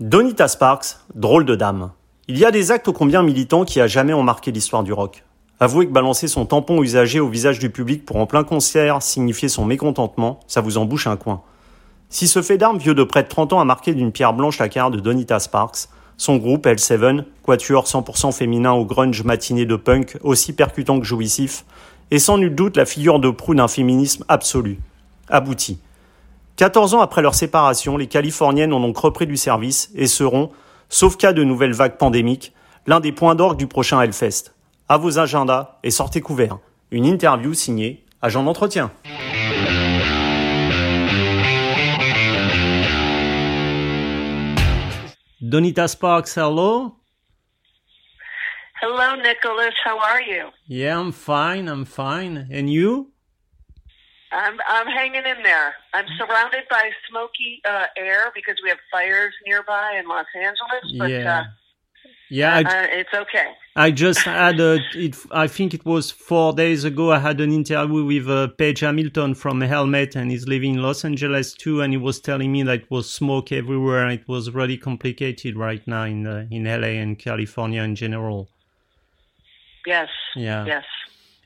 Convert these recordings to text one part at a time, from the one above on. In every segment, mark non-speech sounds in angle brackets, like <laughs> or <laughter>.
Donita Sparks, drôle de dame. Il y a des actes ô combien militants qui a jamais ont marqué l'histoire du rock. Avouez que balancer son tampon usagé au visage du public pour en plein concert signifier son mécontentement, ça vous embouche un coin. Si ce fait d'armes vieux de près de 30 ans a marqué d'une pierre blanche la carrière de Donita Sparks, son groupe L7, quatuor 100% féminin au grunge matiné de punk aussi percutant que jouissif, est sans nul doute la figure de proue d'un féminisme absolu, abouti. 14 ans après leur séparation, les Californiennes ont donc repris du service et seront, sauf cas de nouvelles vagues pandémiques, l'un des points d'orgue du prochain Hellfest. À vos agendas et sortez couverts. Une interview signée Agent d'entretien. Donita Sparks, hello. Hello, Nicholas. How are you? Yeah, I'm fine. I'm fine. And you? I'm I'm hanging in there. I'm surrounded by smoky uh, air because we have fires nearby in Los Angeles. But, yeah. Uh, yeah, I, uh, it's okay. I just had a. It, I think it was four days ago. I had an interview with uh, Page Hamilton from Helmet, and he's living in Los Angeles too. And he was telling me that it was smoke everywhere. And it was really complicated right now in uh, in LA and California in general. Yes. Yeah. Yes.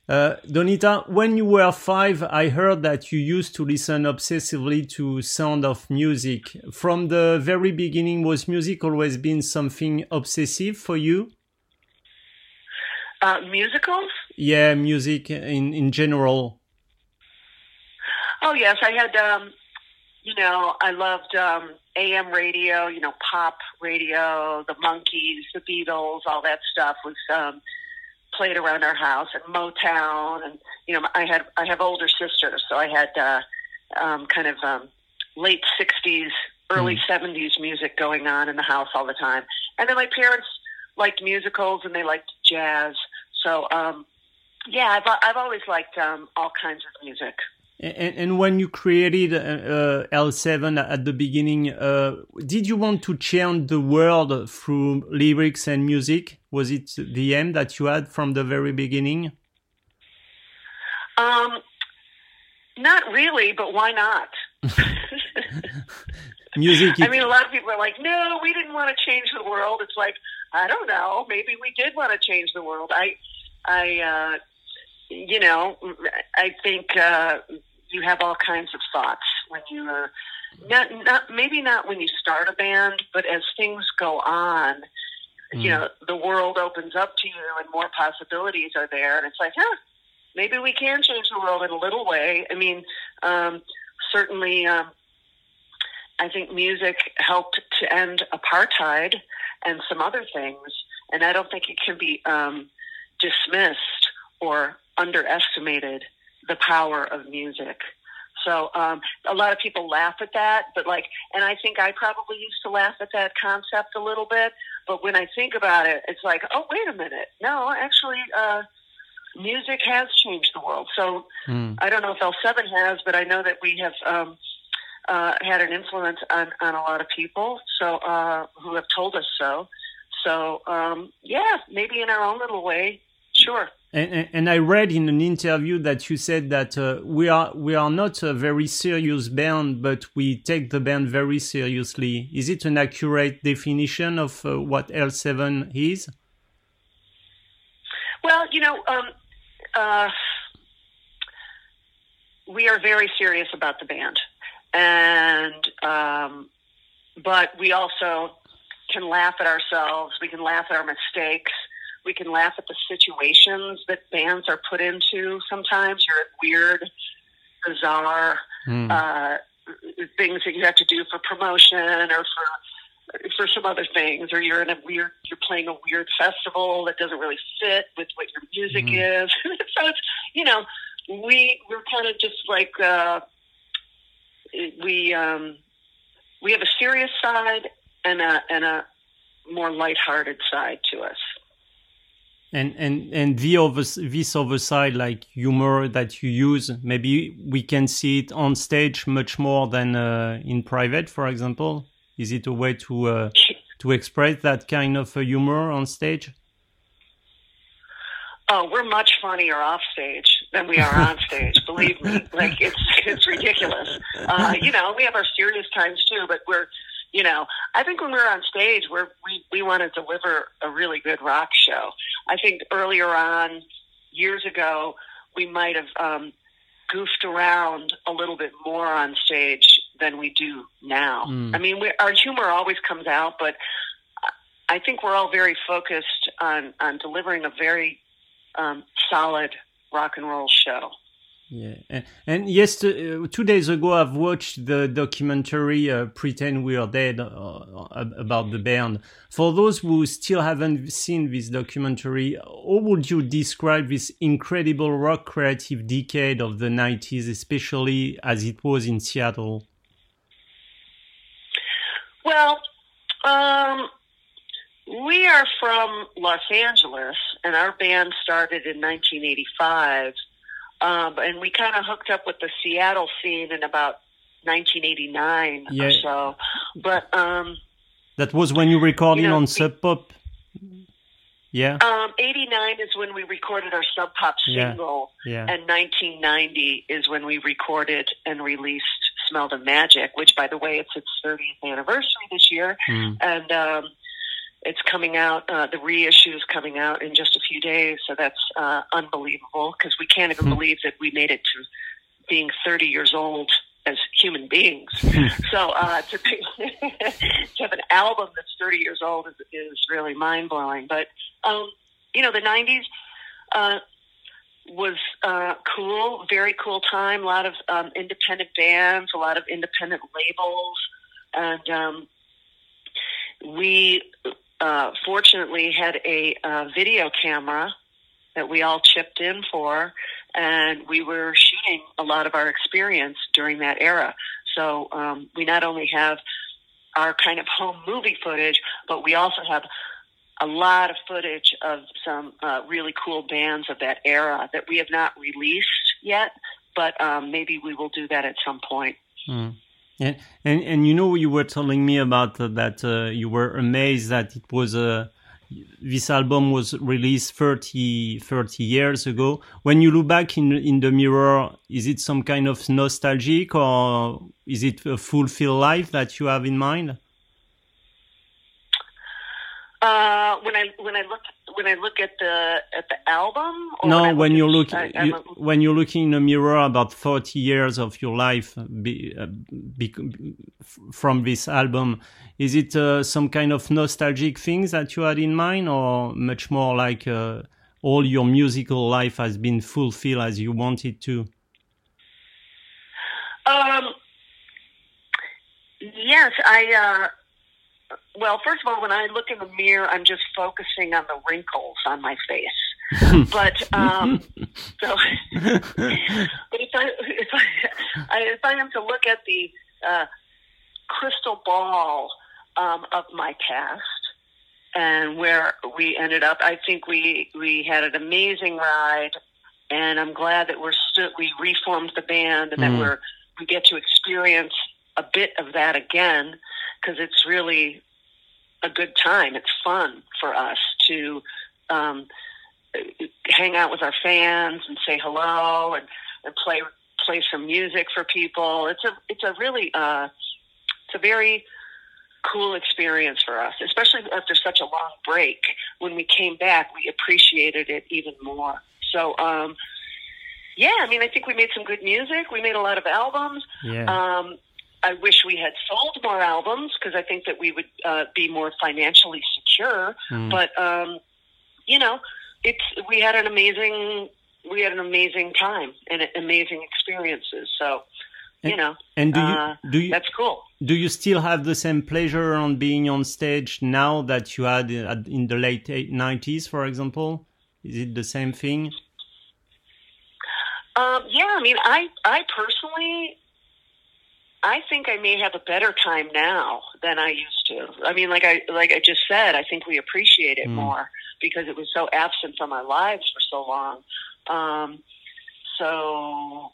Uh, Donita, when you were five, I heard that you used to listen obsessively to sound of music. From the very beginning, was music always been something obsessive for you? Uh, musicals? Yeah, music in, in general. Oh yes, I had. Um, you know, I loved um, AM radio. You know, pop radio, the Monkees, the Beatles, all that stuff was. Um, played around our house at Motown, and you know, I had I have older sisters, so I had uh, um, kind of um, late '60s, early '70s music going on in the house all the time. And then my parents liked musicals and they liked jazz, so um, yeah, I've I've always liked um, all kinds of music. And, and when you created uh, L7 at the beginning, uh, did you want to change the world through lyrics and music? Was it the aim that you had from the very beginning? Um, not really, but why not? <laughs> <laughs> music. I mean, a lot of people are like, "No, we didn't want to change the world." It's like, I don't know. Maybe we did want to change the world. I, I, uh, you know, I think uh, you have all kinds of thoughts when you are not, not maybe not when you start a band, but as things go on, mm. you know, the world opens up to you and more possibilities are there, and it's like, huh, maybe we can change the world in a little way. I mean, um, certainly, um, I think music helped to end apartheid and some other things, and I don't think it can be um, dismissed or underestimated the power of music. So um, a lot of people laugh at that, but like, and I think I probably used to laugh at that concept a little bit. But when I think about it, it's like, oh, wait a minute, no, actually, uh, music has changed the world. So mm. I don't know if L7 has, but I know that we have um, uh, had an influence on, on a lot of people. So uh, who have told us so. So um, yeah, maybe in our own little way, sure. And, and, I read in an interview that you said that uh, we are we are not a very serious band, but we take the band very seriously. Is it an accurate definition of uh, what L7 is? Well, you know, um, uh, we are very serious about the band, and um, but we also can laugh at ourselves. We can laugh at our mistakes we can laugh at the situations that bands are put into sometimes. You're at weird, bizarre mm. uh, things that you have to do for promotion or for for some other things, or you're in a weird, you're playing a weird festival that doesn't really fit with what your music mm. is. <laughs> so it's, you know, we we're kind of just like uh, we um, we have a serious side and a and a more lighthearted side to us and and and the other this other side like humor that you use maybe we can see it on stage much more than uh, in private for example. Is it a way to uh, to express that kind of uh, humor on stage? Oh we're much funnier off stage than we are on stage believe me. <laughs> Like it's it's ridiculous. Uh, you know we have our serious times too but we're You know, I think when we're on stage, we're, we we want to deliver a really good rock show. I think earlier on, years ago, we might have um, goofed around a little bit more on stage than we do now. Mm. I mean, we, our humor always comes out, but I think we're all very focused on on delivering a very um, solid rock and roll show. Yeah, and, and yes, uh, two days ago I've watched the documentary uh, "Pretend We Are Dead" uh, about the band. For those who still haven't seen this documentary, how would you describe this incredible rock creative decade of the '90s, especially as it was in Seattle? Well, um, we are from Los Angeles, and our band started in 1985. Um, and we kind of hooked up with the Seattle scene in about 1989 Yeah. or so. But um, That was when you recorded You know, on Sub Pop. Yeah, um, 89 is when we recorded our Sub Pop Yeah. single, yeah. and 1990 is when we recorded and released Smell the Magic, which, by the way, it's its 30th anniversary this year. Mm. and um, it's coming out. Uh, the reissue is coming out in just a few days, so that's uh, unbelievable because we can't even Hmm. believe that we made it to being 30 years old as human beings. <laughs> so uh, to, be, <laughs> to have an album that's 30 years old is, is really mind blowing. But um, you know, the 90s. Uh, was uh, cool, very cool time. A lot of um, independent bands, a lot of independent labels, and um, we uh, fortunately had a uh, video camera that we all chipped in for, and we were shooting a lot of our experience during that era. So um, we not only have our kind of home movie footage, but we also have a lot of footage of some uh, really cool bands of that era that we have not released yet, but um, maybe we will do that at some point. Mm. And, and and you know you were telling me about uh, that uh, you were amazed that it was uh, this album was released 30, 30 years ago. When you look back in in the mirror, is it some kind of nostalgic or is it a fulfilled life that you have in mind? Uh, when I when I look when I look at the at the album, or no, when look you're looking you, when you're looking in the mirror about 40 years of your life be, uh, be, from this album is it uh, some kind of nostalgic things that you had in mind or much more like uh, all your musical life has been fulfilled as you wanted to Um, yes, I. Well, first of all, when I look in the mirror, I'm just focusing on the wrinkles on my face. <laughs> but um, so, <laughs> but if I if I, I if I am to look at the uh, crystal ball um, of my past and where we ended up, I think we we had an amazing ride, and I'm glad that we're still we reformed the band and Mhm. that we're we get to experience a bit of that again because it's really a good time. It's fun for us to um, hang out with our fans and say hello and, and play play some music for people. It's a it's a really uh, it's a very cool experience for us, especially after such a long break. When we came back, we appreciated it even more. So, um, yeah, I mean, I think we made some good music. We made a lot of albums. yeah Um, I wish we had sold more albums because I think that we would uh, be more financially secure. Mm. But um, you know, it's we had an amazing we had an amazing time and amazing experiences. So you And- know, and do you uh, do you that's cool. do you still have the same pleasure on being on stage now that you had in in the late 90s for example is it the same thing Um, yeah, I mean, I I personally, I think I may have a better time now than I used to. I mean, like I like I just said, I think we appreciate it Mm. more because it was so absent from our lives for so long. Um, so,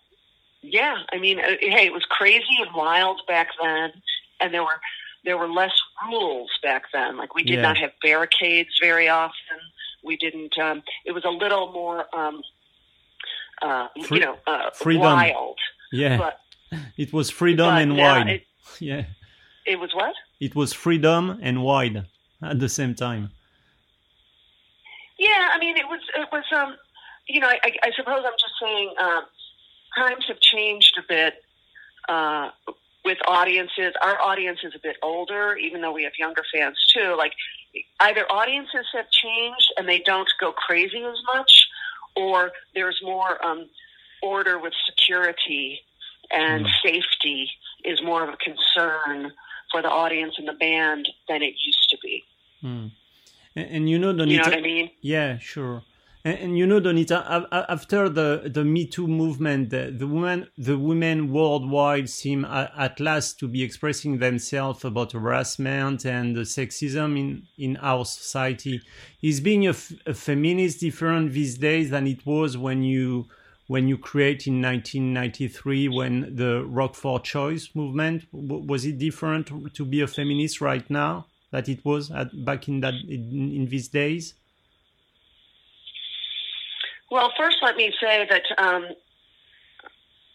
yeah, I mean, uh, hey, it was crazy and wild back then, and there were there were less rules back then. Like we did Yeah. not have barricades very often. We didn't. Um, it was a little more. Um, uh, Free- you know, uh, freedom. wild. yeah But, <laughs> it was freedom but and wine It, <laughs> yeah it was what? it was freedom and wide at the same time. Yeah, I mean, it was it was um, you know, I, I suppose I'm just saying uh, times have changed a bit uh, with audiences. Our audience is a bit older, even though we have younger fans too. Like either audiences have changed and they don't go crazy as much, or there's more um, order with security and mm. safety is more of a concern for the audience and the band than it used to be. Mm. And, and, you know, Donita, you know what I mean? Yeah, sure. And, and, you know, Donita, after the, the Me Too movement, the, the women the women worldwide seem at, at last to be expressing themselves about harassment and sexism in, in our society. Is being a, a feminist different these days than it was when you when you create in 1993 when the Rock for Choice movement was it different to be a feminist right now that it was at, back in that in, in these days? Well, first, let me say that um,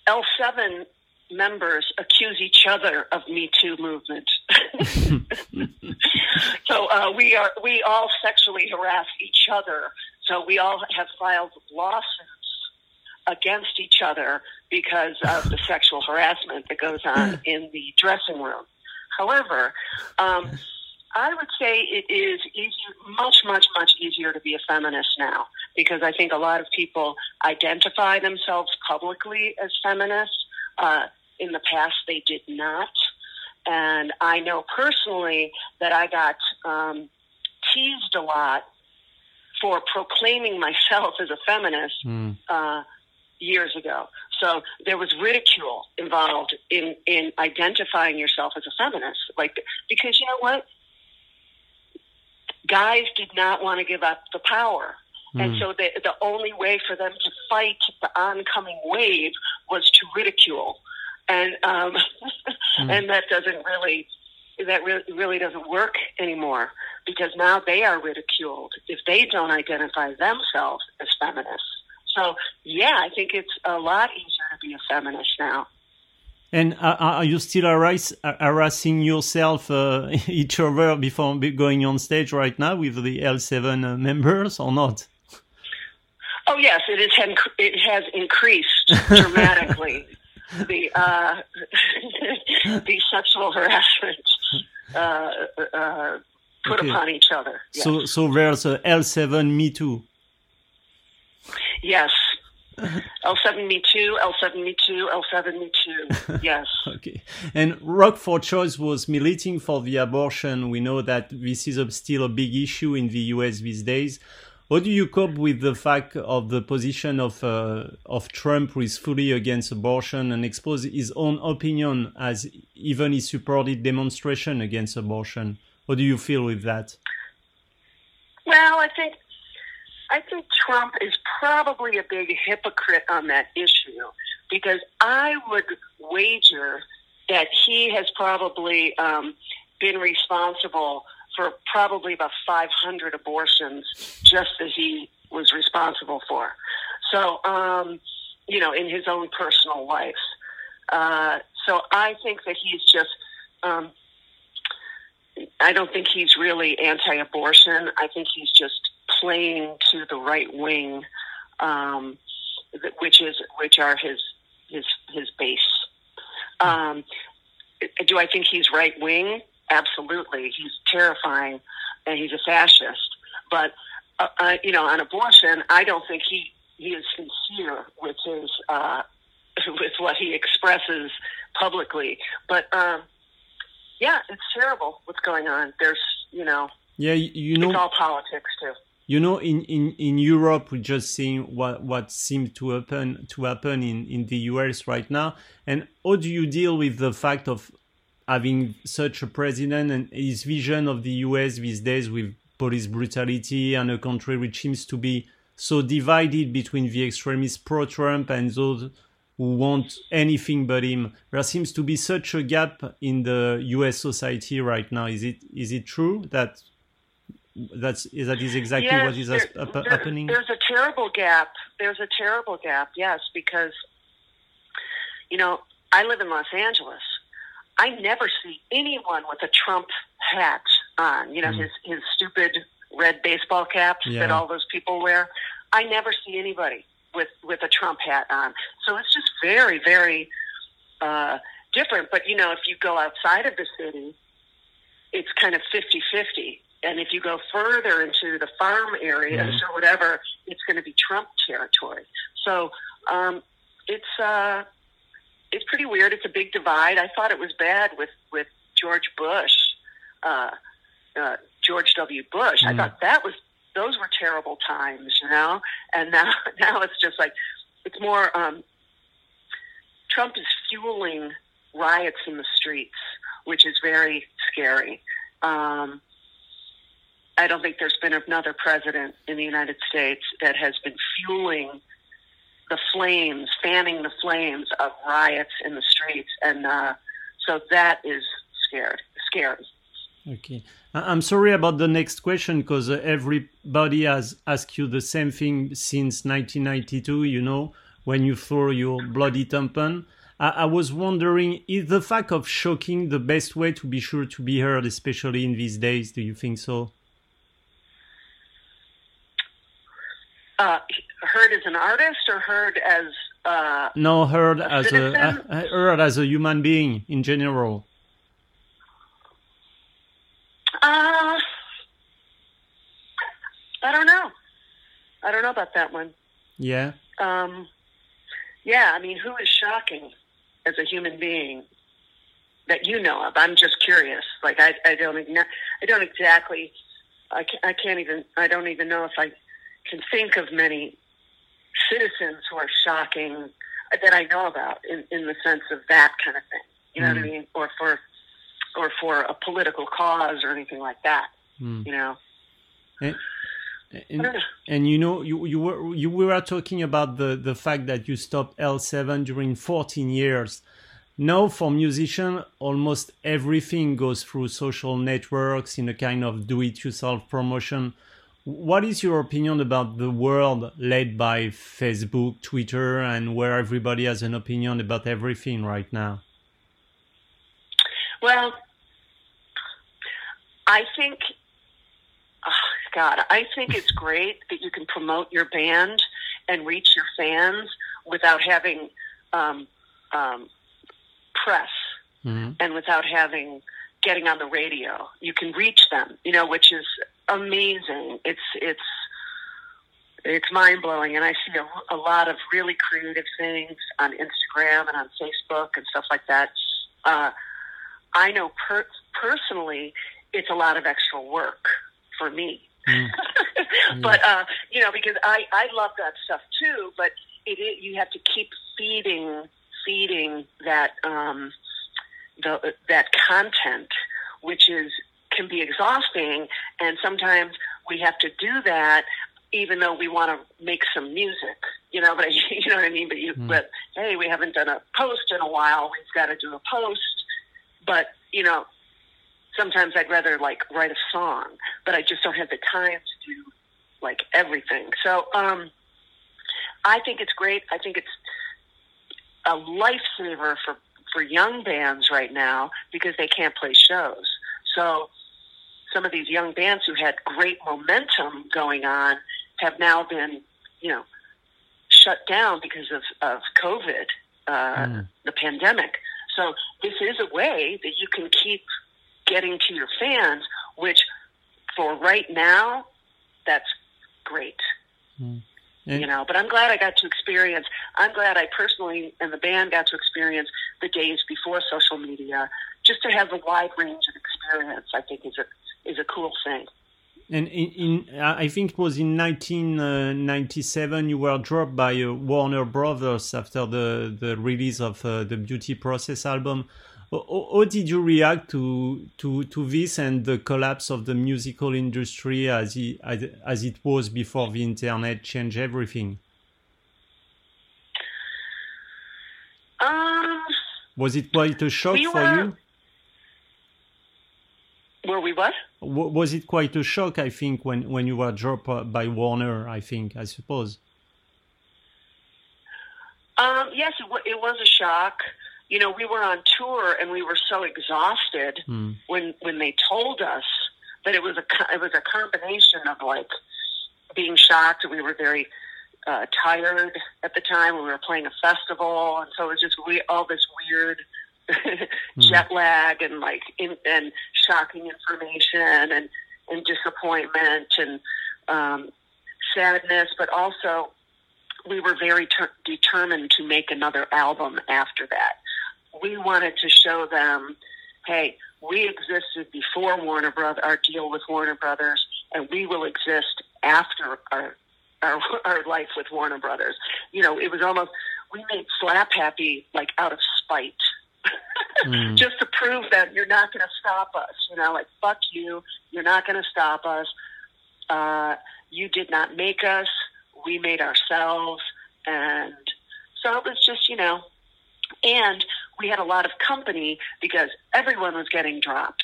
L7 members accuse each other of Me Too movement. <laughs> <laughs> so uh, we are we all sexually harass each other. So we all have filed lawsuits against each other because of the sexual harassment that goes on in the dressing room. However, um, I would say it is easier, much, much, much easier to be a feminist now because I think a lot of people identify themselves publicly as feminists. Uh, in the past, they did not. And I know personally that I got um, teased a lot for proclaiming myself as a feminist mm. uh, years ago. So there was ridicule involved in, in identifying yourself as a feminist. Like, because you know what? guys did not want to give up the power. Mm. And so the, the only way for them to fight the oncoming wave was to ridicule. And, um, <laughs> mm. and that doesn't really, that really, really doesn't work anymore because now they are ridiculed if they don't identify themselves as feminists. So yeah, I think it's a lot easier to be a feminist now. And are you still harassing yourself, uh, <laughs> each other before going on stage right now with the L7 uh, members or not? Oh yes, it is. It has increased <laughs> dramatically. the uh, <laughs> the sexual harassment uh, uh, put okay. upon each other. Yes. So so there's a L7 Me Too. Yes, L72, L72, L72. Yes. okay. And Rock for Choice was militing for the abortion. We know that this is a, still a big issue in the US these days. How do you cope with the fact of the position of uh, of Trump, who is fully against abortion and expose his own opinion as even he supported demonstration against abortion? How do you feel with that? Well, I think I think Trump is probably a big hypocrite on that issue because I would wager that he has probably um, been responsible for probably about 500 abortions just as he was responsible for. So, um, you know, in his own personal life. Uh, so I think that he's just, um, I don't think he's really anti abortion. I think he's just playing to the right wing, um, which is which are his his his base. Um, do I think he's right wing? Absolutely, he's terrifying, and he's a fascist. But uh, uh, you know, on abortion, I don't think he he is sincere with his uh, <laughs> with what he expresses publicly. But um, yeah, it's terrible what's going on. There's you know, yeah, you know, it's all politics too you know in, in, in Europe we're just seeing what what seems to happen to happen in, in the US right now and how do you deal with the fact of having such a president and his vision of the US these days with police brutality and a country which seems to be so divided between the extremists pro-Trump and those who want anything but him. There seems to be such a gap in the U.S. society right now. Is it is it true that that's that is exactly yes, what is there, there, happening. There's a terrible gap. There's a terrible gap. Yes, because you know I live in Los Angeles, I never see anyone with a Trump hat on. You know, Mm. his his stupid red baseball caps Yeah. that all those people wear. I never see anybody with with a Trump hat on. So it's just very very uh, different. But you know, if you go outside of the city, it's kind of 50-50. And if you go further into the farm areas Mhm. or whatever, it's going to be Trump territory. So um, it's uh, it's pretty weird. It's a big divide. I thought it was bad with with George Bush, uh, uh, George W. Bush. I Mm. thought that was those were terrible times, you know. And <laughs> now now it's just like it's more. Um, Trump is fueling riots in the streets, which is very scary. Um, I don't think there's been another president in the United States that has been fueling the flames, fanning the flames of riots in the streets, and uh, so that is scared, scary. Okay. I'm sorry about the next question because uh, everybody has asked you the same thing since 1992, you know, when you throw your bloody tampon. I, I was wondering, is the fact of shocking the best way to be sure to be heard, especially in these days? Do you think so? Uh, heard as an artist or heard as uh, No, heard A as a, citizen? uh, heard as a human being in general. uh, I don't know. I don't know about that one. Yeah. Um, yeah, I mean, who is shocking as a human being that you know of? I'm just curious. Like, I, I don't, I don't exactly, I can't, I can't even, I don't even know if I can think of many citizens who are shocking that I know about in, in the sense of that kind of thing. You know what I Mm. mean? Or for, or for a political cause or anything like that. Hmm. You know, And, and, and you know, you, you were you were talking about the, the fact that you stopped L7 during 14 years. Now, for musicians, almost everything goes through social networks in a kind of do-it-yourself promotion. What is your opinion about the world led by Facebook, Twitter, and where everybody has an opinion about everything right now? Well, I think, oh, God, I think it's <laughs> great that you can promote your band and reach your fans without having um, um, press Mhm. and without having getting on the radio. You can reach them, you know, which is amazing. It's it's it's mind blowing, and I see a, a lot of really creative things on Instagram and on Facebook and stuff like that. Uh, I know per- personally, it's a lot of extra work for me. Mm. <laughs> but uh, you know, because I I love that stuff too, but it, it you have to keep feeding feeding that um, the that content, which is can be exhausting, and sometimes we have to do that even though we want to make some music, you know. <laughs> But you know what I mean. But you, Mm. but hey, we haven't done a post in a while. We've got to do a post. But you know, sometimes I'd rather like write a song, but I just don't have the time to do like everything. So um, I think it's great. I think it's a lifesaver for for young bands right now because they can't play shows. So some of these young bands who had great momentum going on have now been, you know, shut down because of of COVID, uh, Mm. the pandemic. So this is a way that you can keep getting to your fans, which for right now, that's great. Mm. You know, but I'm glad I got to experience. I'm glad I personally and the band got to experience the days before social media. Just to have a wide range of experience, I think is a is a cool thing. And in, in I think it was in 1997 you were dropped by uh, Warner Brothers after the, the release of uh, the Beauty Process album. How, how did you react to, to to this and the collapse of the musical industry as it, as, as it was before the internet changed everything? Um, Was it quite a shock We for you? Were we what? W- Was it quite a shock? I think when when you were dropped uh, by Warner. I think I suppose. Um, yes, it, w- it was a shock. you know, we were on tour and we were so exhausted Mm. when when they told us that it was a it was a combination of like being shocked. We were very uh, tired at the time. When we were playing a festival, and so it was just we all this weird <laughs> jet lag and like in, and shocking information and and disappointment and um, sadness, but also we were very ter- determined to make another album after that. We wanted to show them, hey, we existed before Warner Brothers, our deal with Warner Brothers, and we will exist after our our, our life with Warner Brothers. You know, it was almost we made Slap Happy like out of spite. Mm. Just to prove that you're not going to stop us, you know, like fuck you, you're not going to stop us. Uh, you did not make us, we made ourselves, and so it was just, you know, and we had a lot of company because everyone was getting dropped.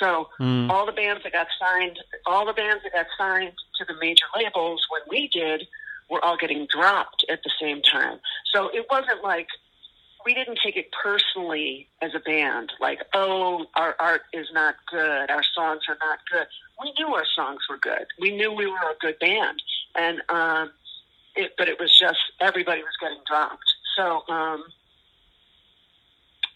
So Mm. all the bands that got signed, all the bands that got signed to the major labels when we did, were all getting dropped at the same time. So it wasn't like we didn't take it personally as a band, like, oh, our art is not good, our songs are not good. We knew our songs were good. We knew we were a good band, and um, it, but it was just everybody was getting dropped. So, um,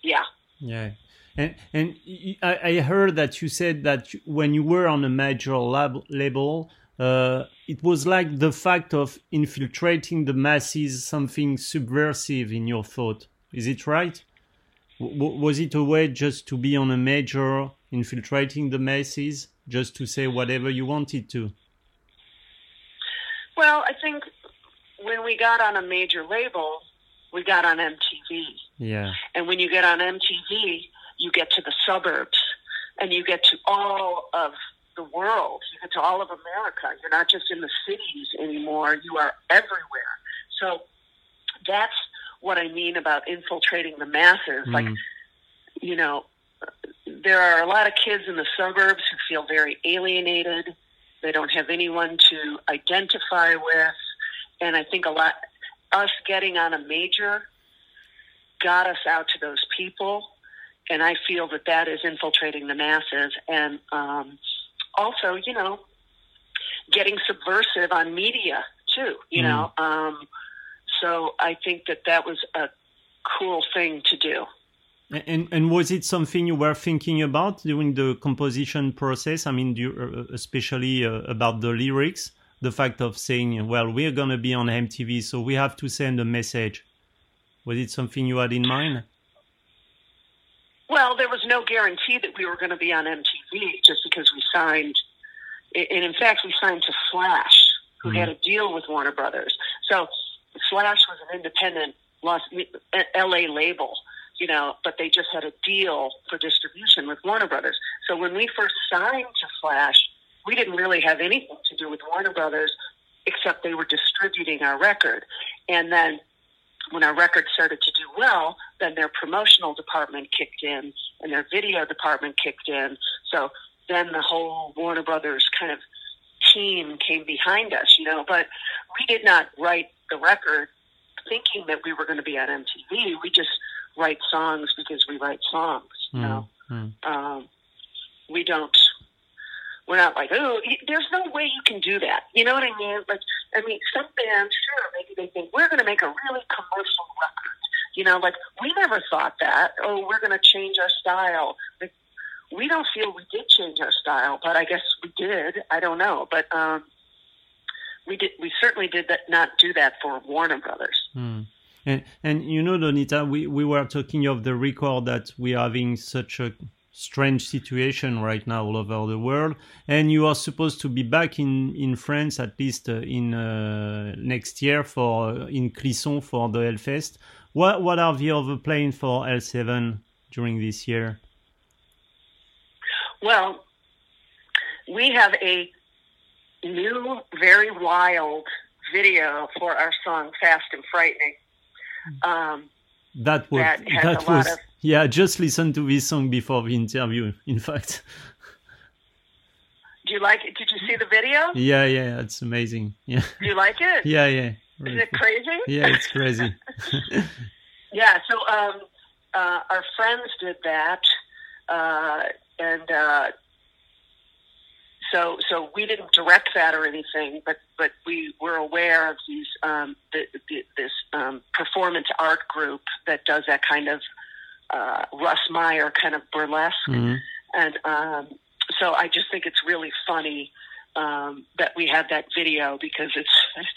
yeah. Yeah. And and I heard that you said that when you were on a major lab, label, uh, it was like the fact of infiltrating the masses, something subversive in your thought. Is it right? W- was it a way just to be on a major, infiltrating the masses, just to say whatever you wanted to? Well, I think when we got on a major label, we got on MTV. Yeah. And when you get on MTV, you get to the suburbs and you get to all of the world. You get to all of America. You're not just in the cities anymore. You are everywhere. So that's what I mean about infiltrating the masses. Like, Mm. you know, there are a lot of kids in the suburbs who feel very alienated. They don't have anyone to identify with. And I think a lot, us getting on a major got us out to those people. And I feel that that is infiltrating the masses. And um, also, you know, getting subversive on media too, you Mm. know. Um, so I think that that was a cool thing to do. And and was it something you were thinking about during the composition process? I mean, you, uh, especially uh, about the lyrics, the fact of saying, "Well, we're gonna be on MTV, so we have to send a message." Was it something you had in mind? Well, there was no guarantee that we were going to be on MTV just because we signed. And in fact, we signed to Slash, who Mhm. had a deal with Warner Brothers. So Slash was an independent Los, LA label, you know, but they just had a deal for distribution with Warner Brothers. So when we first signed to Slash, we didn't really have anything to do with Warner Brothers except they were distributing our record. And then when our record started to do well, then their promotional department kicked in and their video department kicked in. So then the whole Warner Brothers kind of team came behind us, you know. But we did not write the record thinking that we were going to be on MTV. We just write songs because we write songs, you know. Mm. Um, we don't. We're not like, oh, there's no way you can do that. You know what I mean? Like, I mean, some bands, sure, maybe they think we're going to make a really commercial record. You know, like we never thought that. Oh, we're going to change our style. Like, we don't feel we did change our style, but I guess we did. I don't know, but um, we did. We certainly did that. Not do that for Warner Brothers. Mm. And and you know, Donita, we we were talking of the record that we are having such a strange situation right now all over the world, and you are supposed to be back in in France at least uh, in uh, next year for uh, in Clisson for the Hellfest. What what are the other plans for L7 during this year? Well, we have a new, very wild video for our song "Fast and Frightening." Um, That was That has that a lot was of- yeah. Just listen to this song before the interview. In fact, do you like it? Did you see the video? yeah, yeah, it's amazing. Yeah, Do you like it? yeah, yeah. Is it crazy? Yeah, it's crazy. <laughs> Yeah. So um, uh, our friends did that, uh, and uh, so so we didn't direct that or anything, but but we were aware of these um, the, the, this um, performance art group that does that kind of uh, Russ Meyer kind of burlesque, Mhm. and um, so I just think it's really funny um, that we have that video because it's it's,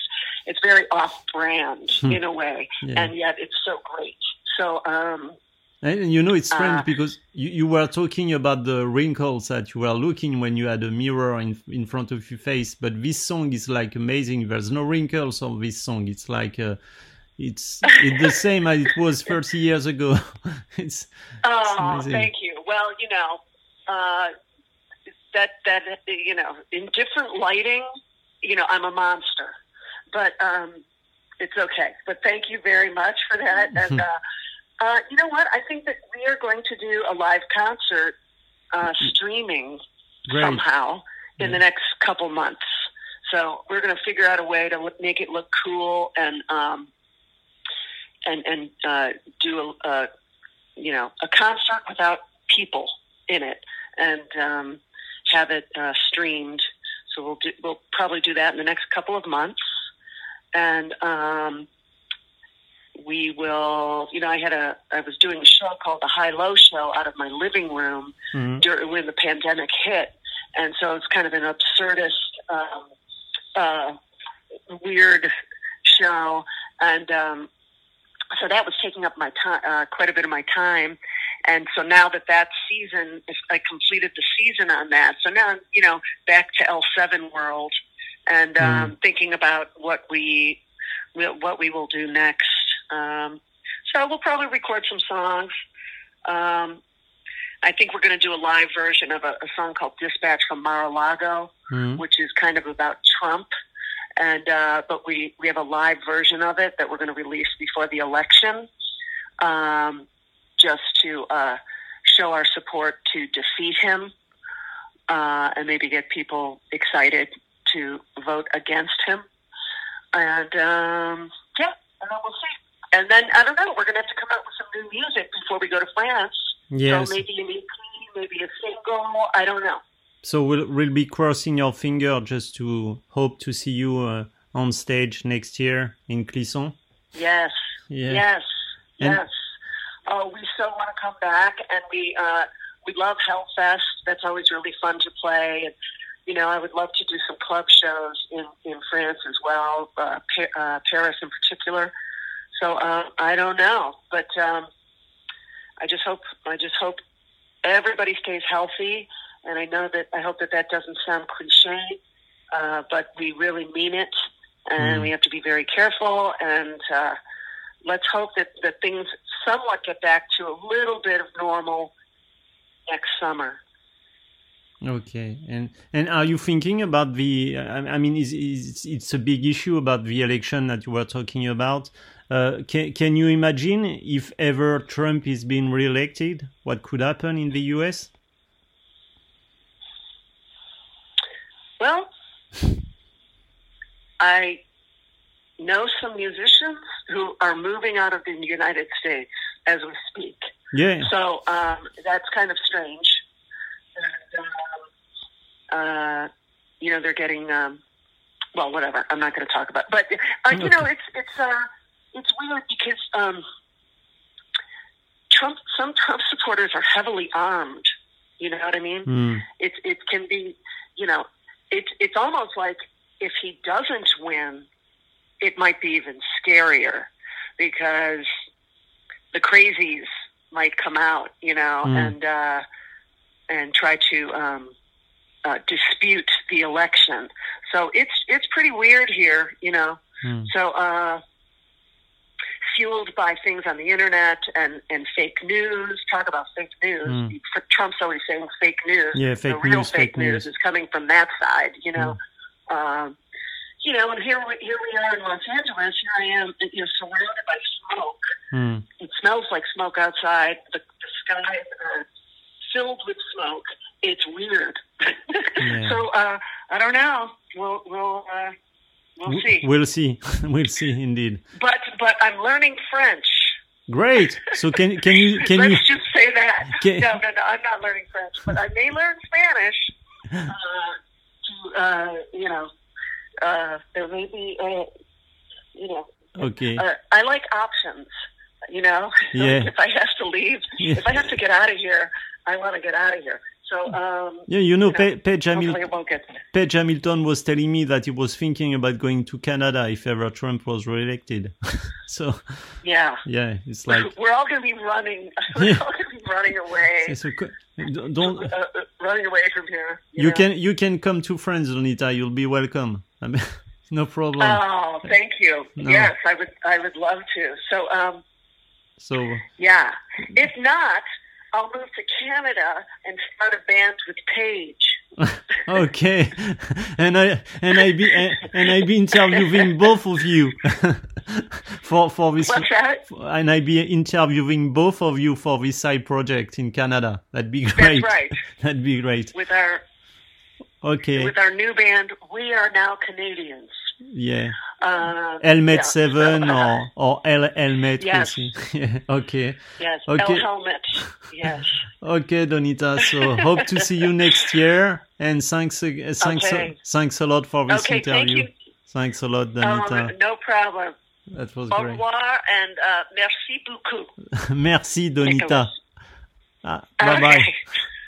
it's very off-brand Hmm. in a way, Yeah. and yet it's so great. So um, And you know, it's strange Uh, because you, you were talking about the wrinkles that you were looking when you had a mirror in in front of your face. But this song is like amazing. There's no wrinkles on this song. It's like uh, it's it's the same as it was 30 years ago. <laughs> it's Oh, thank you. Well, you know, uh, that that you know, in different lighting, you know, I'm a monster, but um, it's okay. But thank you very much for that. And <laughs> uh, you know what? I think that we are going to do a live concert uh, streaming great. somehow in the next couple months. So we're going to figure out a way to look, make it look cool and um, and and uh, do a, a you know a concert without people in it and um, have it uh, streamed. So we'll do, we'll probably do that in the next couple of months, and um, we will. You know, I had a I was doing a show called the High Low Show out of my living room Mhm. during when the pandemic hit, and so it's kind of an absurdist, um, uh, weird show, and um, so that was taking up my time, uh, quite a bit of my time. And so now that that season, I completed the season on that. So now, I'm, you know, back to L7 world and um, thinking about what we what we will do next. Um, so we'll probably record some songs. Um, I think we're going to do a live version of a, a song called "Dispatch from Mar-a-Lago," Mhm. which is kind of about Trump. And uh, but we we have a live version of it that we're going to release before the election, um, just to uh, show our support to defeat him, uh, and maybe get people excited to vote against him. And um, yeah, and then we'll see. And then I don't know. We're going to have to come out with some new music before we go to France. Yes. So maybe an EP, maybe a single. I don't know. So we'll we'll be crossing your finger just to hope to see you uh, on stage next year in Clisson. Yes. Yeah. Yes. And- Yes. Oh, we so want to come back, and we uh, we love Hellfest. That's always really fun to play, and you know, I would love to do some club shows in in France as well, uh, pa- uh, Paris in particular. So uh, I don't know, but um, I just hope I just hope everybody stays healthy, and I know that I hope that that doesn't sound cliche, uh, but we really mean it, and Mm. we have to be very careful and. Uh, let's hope that, that things somewhat get back to a little bit of normal next summer. Okay, and and are you thinking about the? I I mean, is, is it's a big issue about the election that you were talking about. Uh, can can you imagine if ever Trump is being reelected, what could happen in the U.S.? Well, I know some musicians who are moving out of the United States as we speak. Yeah, So um, that's kind of strange. And, um, uh, you know, they're getting um, well, whatever. I'm not going to talk about. But uh, you know, it's it's uh, it's weird because um, Trump. Some Trump supporters are heavily armed. You know what I mean? Hmm. it it can be you know it's it's almost like if he doesn't win it might be even scarier because the crazies might come out you know Mm. and uh and try to um uh, dispute the election so it's it's pretty weird here you know Hmm. so uh fueled by things on the internet and and fake news talk about fake news Mm. trump's always saying fake news Yeah, fake the real news, fake, fake news, news. is coming from that side, you know. Um, you know, and here we, here we are in Los Angeles. Here I am, you know, surrounded by smoke. Hmm. It smells like smoke outside. The, the skies are filled with smoke. It's weird. <laughs> Yeah. so uh, I don't know. We'll we'll uh, we'll see. We'll see. <laughs> we'll see, indeed. But but I'm learning French. Great. So can can you can Let's you just say that. Can- No, no, no. I'm not learning French, but I may learn Spanish. Uh, to uh, you know, uh, there may be, uh, you know, okay? uh, I like options. You know, <laughs> Yeah. if I have to leave, Yeah. if I have to get out of here, I want to get out of here. So, um, Yeah, you know, you know, Pa- Hamil- hopefully it won't get. Page Hamilton was telling me that he was thinking about going to Canada if ever Trump was reelected. <laughs> so Yeah, yeah, it's <laughs> like we're all going to be running. <laughs> We're Yeah. all going to be running away, a, don't uh, uh, running away from here. you know? can you can come to France, Donita. You'll be welcome. I mean, no problem. Oh, thank you. No. Yes, I would. I would love to. So, um, so yeah. If not, I'll move to Canada and start a band with Page. <laughs> okay, and I and I be and I be interviewing both of you <laughs> for for this What's that? and I be interviewing both of you for this side project in Canada. That'd be great. That's right. <laughs> That'd be great. With our Okay. with our new band, we are now Canadians. Yeah. Uh, Helmet yeah. seven So, <laughs> uh, or or L helmet. Yes. <laughs> Okay. yes, Okay. L helmet. Yes. Okay, Donita. So hope to see you next year. And thanks, uh, thanks, Okay. thanks a lot for this Okay, interview. Thanks a lot, Donita. Um, no problem. that was Au great. revoir and uh, merci beaucoup. <laughs> Merci, Donita. Ah, bye bye.